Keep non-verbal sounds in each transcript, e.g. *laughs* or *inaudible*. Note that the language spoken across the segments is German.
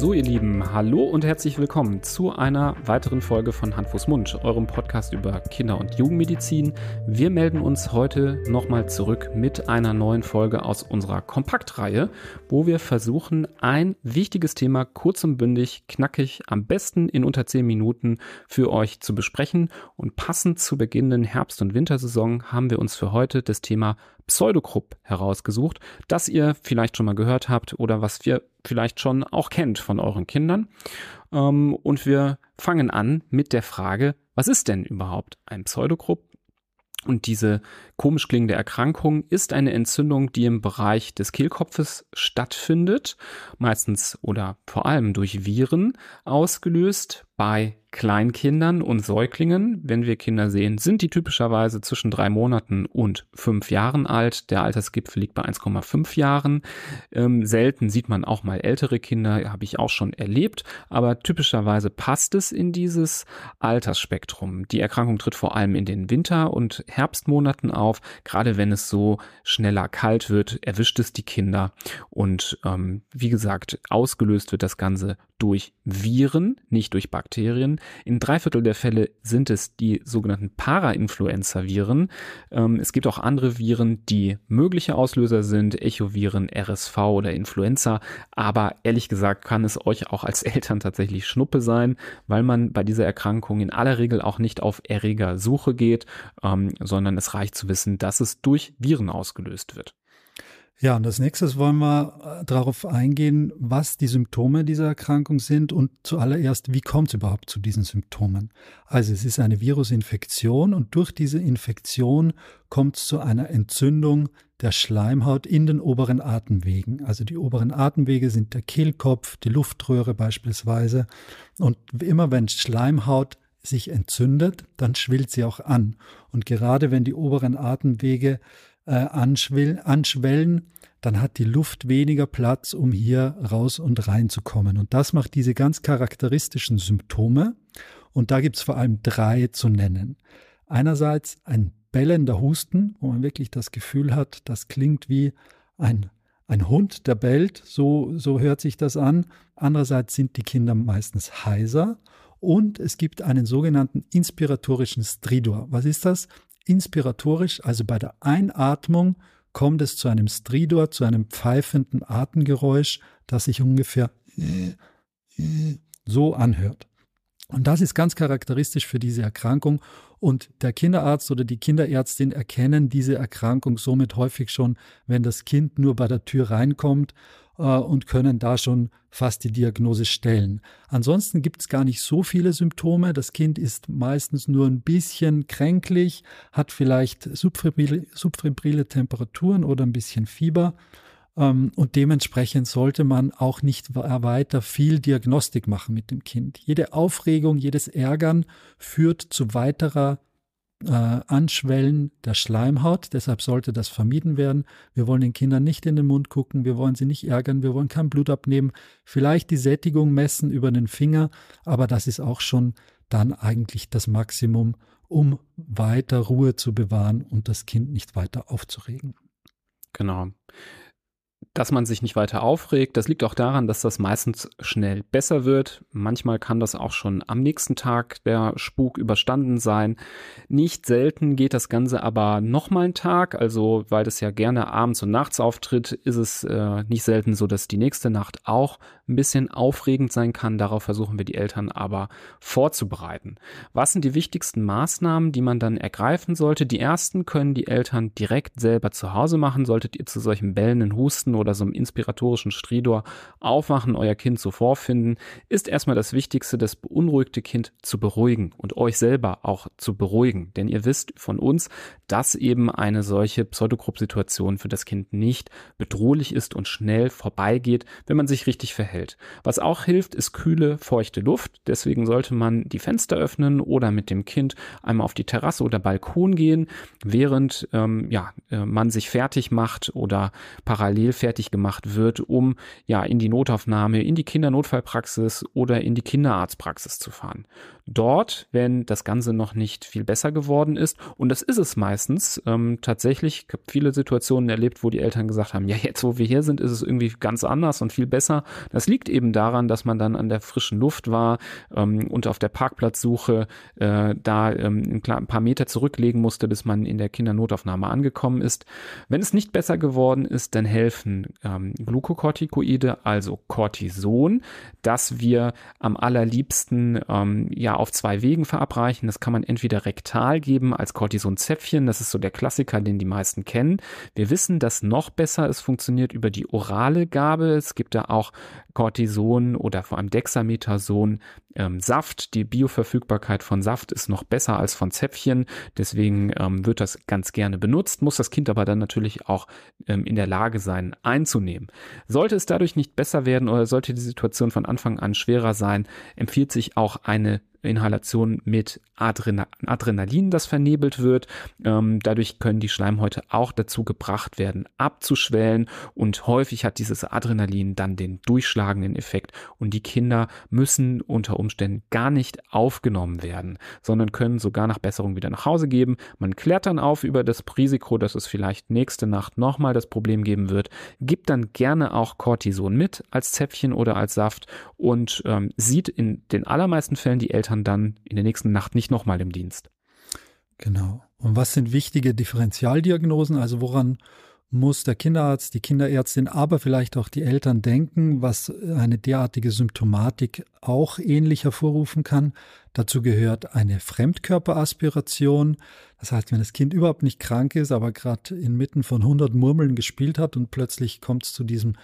So, ihr Lieben, hallo und herzlich willkommen zu einer weiteren Folge von Hand, Fuß, Mund, eurem Podcast über Kinder- und Jugendmedizin. Wir melden uns heute nochmal zurück mit einer neuen Folge aus unserer Kompaktreihe, wo wir versuchen, ein wichtiges Thema kurz und bündig, knackig, am besten in unter 10 Minuten für euch zu besprechen. Und passend zur beginnenden Herbst- und Wintersaison haben wir uns für heute das Thema Pseudogrupp herausgesucht, das ihr vielleicht schon mal gehört habt oder was wir vielleicht schon auch kennt von euren Kindern. Ähm, und wir fangen an mit der Frage, was ist denn überhaupt ein Pseudogrupp? Und diese komisch klingende Erkrankung ist eine Entzündung, die im Bereich des Kehlkopfes stattfindet, meistens oder vor allem durch Viren ausgelöst bei Kleinkindern und Säuglingen, wenn wir Kinder sehen, sind die typischerweise zwischen drei Monaten und fünf Jahren alt. Der Altersgipfel liegt bei 1,5 Jahren. Ähm, selten sieht man auch mal ältere Kinder, habe ich auch schon erlebt, aber typischerweise passt es in dieses Altersspektrum. Die Erkrankung tritt vor allem in den Winter- und Herbstmonaten auf. Gerade wenn es so schneller kalt wird, erwischt es die Kinder. Und ähm, wie gesagt, ausgelöst wird das Ganze durch Viren, nicht durch Bakterien. In drei Viertel der Fälle sind es die sogenannten Para-Influenza-Viren. Ähm, es gibt auch andere Viren, die mögliche Auslöser sind, Echoviren, RSV oder Influenza. Aber ehrlich gesagt kann es euch auch als *laughs* Eltern tatsächlich Schnuppe sein, weil man bei dieser Erkrankung in aller Regel auch nicht auf Erregersuche geht, ähm, sondern es reicht zu wissen, dass es durch Viren ausgelöst wird. Ja, und als nächstes wollen wir äh, darauf eingehen, was die Symptome dieser Erkrankung sind und zuallererst, wie kommt es überhaupt zu diesen Symptomen. Also es ist eine Virusinfektion und durch diese Infektion kommt es zu einer Entzündung der Schleimhaut in den oberen Atemwegen. Also die oberen Atemwege sind der Kehlkopf, die Luftröhre beispielsweise. Und immer wenn Schleimhaut sich entzündet, dann schwillt sie auch an. Und gerade wenn die oberen Atemwege äh, anschwellen, dann hat die Luft weniger Platz, um hier raus und rein zu kommen. Und das macht diese ganz charakteristischen Symptome. Und da gibt es vor allem drei zu nennen. Einerseits ein bellender Husten, wo man wirklich das Gefühl hat, das klingt wie ein, ein Hund, der bellt, so, so hört sich das an. Andererseits sind die Kinder meistens heiser und es gibt einen sogenannten inspiratorischen Stridor. Was ist das? Inspiratorisch, also bei der Einatmung kommt es zu einem Stridor, zu einem pfeifenden Atemgeräusch, das sich ungefähr so anhört. Und das ist ganz charakteristisch für diese Erkrankung. Und der Kinderarzt oder die Kinderärztin erkennen diese Erkrankung somit häufig schon, wenn das Kind nur bei der Tür reinkommt äh, und können da schon fast die Diagnose stellen. Ansonsten gibt es gar nicht so viele Symptome. Das Kind ist meistens nur ein bisschen kränklich, hat vielleicht subfebrile, subfebrile Temperaturen oder ein bisschen Fieber. Ähm, und dementsprechend sollte man auch nicht weiter viel Diagnostik machen mit dem Kind. Jede Aufregung, jedes Ärgern führt zu weiterer äh, Anschwellen der Schleimhaut. Deshalb sollte das vermieden werden. Wir wollen den Kindern nicht in den Mund gucken, wir wollen sie nicht ärgern, wir wollen kein Blut abnehmen, vielleicht die Sättigung messen über den Finger, aber das ist auch schon dann eigentlich das Maximum, um weiter Ruhe zu bewahren und das Kind nicht weiter aufzuregen. Genau dass man sich nicht weiter aufregt. Das liegt auch daran, dass das meistens schnell besser wird. Manchmal kann das auch schon am nächsten Tag der Spuk überstanden sein. Nicht selten geht das Ganze aber nochmal einen Tag. Also, weil das ja gerne abends und nachts auftritt, ist es äh, nicht selten so, dass die nächste Nacht auch ein bisschen aufregend sein kann. Darauf versuchen wir die Eltern aber vorzubereiten. Was sind die wichtigsten Maßnahmen, die man dann ergreifen sollte? Die ersten können die Eltern direkt selber zu Hause machen. Solltet ihr zu solchen bellenden Husten oder so einem inspiratorischen Stridor aufwachen, euer Kind so vorfinden, ist erstmal das Wichtigste, das beunruhigte Kind zu beruhigen und euch selber auch zu beruhigen. Denn ihr wisst von uns, dass eben eine solche Pseudogrupp-Situation für das Kind nicht bedrohlich ist und schnell vorbeigeht, wenn man sich richtig verhält. Was auch hilft, ist kühle, feuchte Luft. Deswegen sollte man die Fenster öffnen oder mit dem Kind einmal auf die Terrasse oder Balkon gehen, während ähm, ja, äh, man sich fertig macht oder parallel fertig gemacht wird, um ja in die Notaufnahme, in die Kindernotfallpraxis oder in die Kinderarztpraxis zu fahren. Dort, wenn das Ganze noch nicht viel besser geworden ist, und das ist es meistens, ähm, tatsächlich, ich habe viele Situationen erlebt, wo die Eltern gesagt haben, ja, jetzt wo wir hier sind, ist es irgendwie ganz anders und viel besser. Das liegt eben daran, dass man dann an der frischen Luft war ähm, und auf der Parkplatzsuche äh, da ähm, ein paar Meter zurücklegen musste, bis man in der Kindernotaufnahme angekommen ist. Wenn es nicht besser geworden ist, dann helfen ähm, Glukokortikoide, also Cortison, das wir am allerliebsten ähm, ja auf zwei Wegen verabreichen. Das kann man entweder rektal geben als Cortisonzäpfchen, das ist so der Klassiker, den die meisten kennen. Wir wissen, dass noch besser es funktioniert über die orale Gabe. Es gibt da auch Cortison oder vor allem Dexamethason ähm, Saft. Die Bioverfügbarkeit von Saft ist noch besser als von Zäpfchen. Deswegen ähm, wird das ganz gerne benutzt, muss das Kind aber dann natürlich auch ähm, in der Lage sein, einzunehmen. Sollte es dadurch nicht besser werden oder sollte die Situation von Anfang an schwerer sein, empfiehlt sich auch eine Inhalation mit Adrena Adrenalin, das vernebelt wird. Ähm, dadurch können die Schleimhäute auch dazu gebracht werden, abzuschwellen und häufig hat dieses Adrenalin dann den durchschlagenden Effekt und die Kinder müssen unter Umständen gar nicht aufgenommen werden, sondern können sogar nach Besserung wieder nach Hause geben. Man klärt dann auf über das Risiko, dass es vielleicht nächste Nacht nochmal das Problem geben wird, gibt dann gerne auch Cortison mit als Zäpfchen oder als Saft und ähm, sieht in den allermeisten Fällen die Eltern Eltern dann in der nächsten Nacht nicht nochmal im Dienst. Genau. Und was sind wichtige Differentialdiagnosen? Also woran muss der Kinderarzt, die Kinderärztin, aber vielleicht auch die Eltern denken, was eine derartige Symptomatik auch ähnlich hervorrufen kann. Dazu gehört eine Fremdkörperaspiration. Das heißt, wenn das Kind überhaupt nicht krank ist, aber gerade inmitten von 100 Murmeln gespielt hat und plötzlich kommt es zu diesem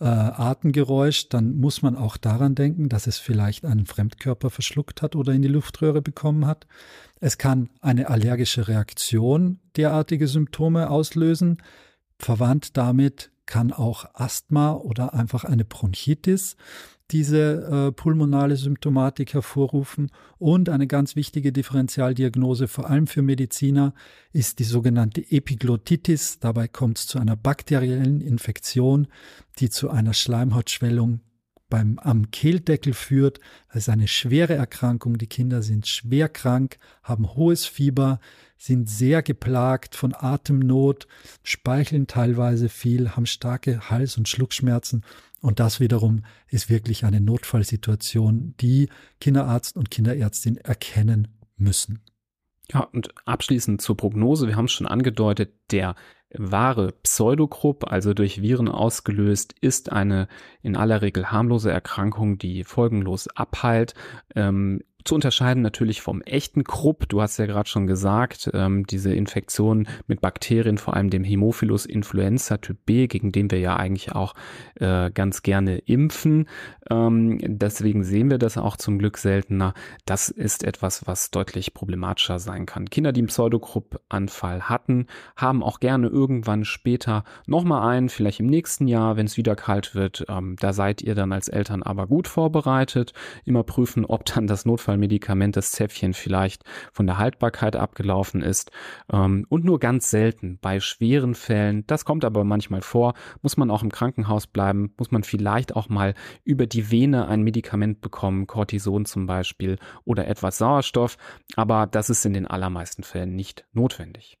äh, Atemgeräusch, dann muss man auch daran denken, dass es vielleicht einen Fremdkörper verschluckt hat oder in die Luftröhre bekommen hat. Es kann eine allergische Reaktion derartige Symptome auslösen. Verwandt damit kann auch Asthma oder einfach eine Bronchitis diese äh, pulmonale Symptomatik hervorrufen. Und eine ganz wichtige Differentialdiagnose, vor allem für Mediziner, ist die sogenannte Epiglottitis. Dabei kommt es zu einer bakteriellen Infektion, die zu einer Schleimhautschwellung beim, am Kehldeckel führt. Das ist eine schwere Erkrankung. Die Kinder sind schwer krank, haben hohes Fieber, sind sehr geplagt von Atemnot, speicheln teilweise viel, haben starke Hals- und Schluckschmerzen. Und das wiederum ist wirklich eine Notfallsituation, die Kinderarzt und Kinderärztin erkennen müssen. Ja, und abschließend zur Prognose. Wir haben es schon angedeutet, der wahre Pseudogrupp, also durch Viren ausgelöst, ist eine in aller Regel harmlose Erkrankung, die folgenlos abheilt. Ähm, zu unterscheiden natürlich vom echten Krupp. Du hast ja gerade schon gesagt, ähm, diese Infektion mit Bakterien, vor allem dem Hämophilus influenza Typ B, gegen den wir ja eigentlich auch äh, ganz gerne impfen. Ähm, deswegen sehen wir das auch zum Glück seltener. Das ist etwas, was deutlich problematischer sein kann. Kinder, die einen Pseudogrupp-Anfall hatten, haben auch gerne irgendwann später nochmal einen, vielleicht im nächsten Jahr, wenn es wieder kalt wird. Ähm, da seid ihr dann als Eltern aber gut vorbereitet. Immer prüfen, ob dann das Notfall Notfallmedikament, das Zäpfchen vielleicht von der Haltbarkeit abgelaufen ist. Ähm, und nur ganz selten bei schweren Fällen, das kommt aber manchmal vor, muss man auch im Krankenhaus bleiben, muss man vielleicht auch mal über die Vene ein Medikament bekommen, Cortison zum Beispiel oder etwas Sauerstoff. Aber das ist in den allermeisten Fällen nicht notwendig.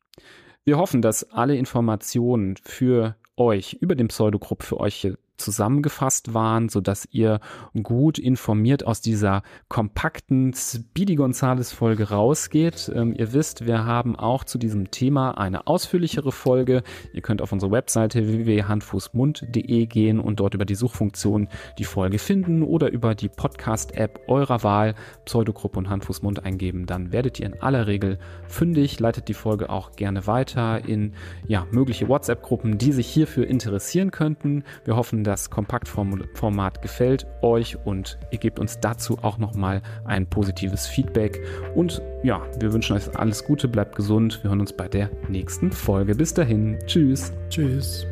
Wir hoffen, dass alle Informationen für euch über den Pseudogrupp für euch zusammengefasst waren, so dass ihr gut informiert aus dieser kompakten Speedy Gonzales Folge rausgeht. Ähm, ihr wisst, wir haben auch zu diesem Thema eine ausführlichere Folge. Ihr könnt auf unsere Webseite www.handfußmund.de gehen und dort über die Suchfunktion die Folge finden oder über die Podcast-App eurer Wahl Pseudogruppe und Handfußmund eingeben. Dann werdet ihr in aller Regel fündig. Leitet die Folge auch gerne weiter in ja, mögliche WhatsApp-Gruppen, die sich hierfür interessieren könnten. Wir hoffen, das Kompaktformat gefällt euch und ihr gebt uns dazu auch nochmal ein positives Feedback. Und ja, wir wünschen euch alles Gute, bleibt gesund. Wir hören uns bei der nächsten Folge. Bis dahin. Tschüss. Tschüss.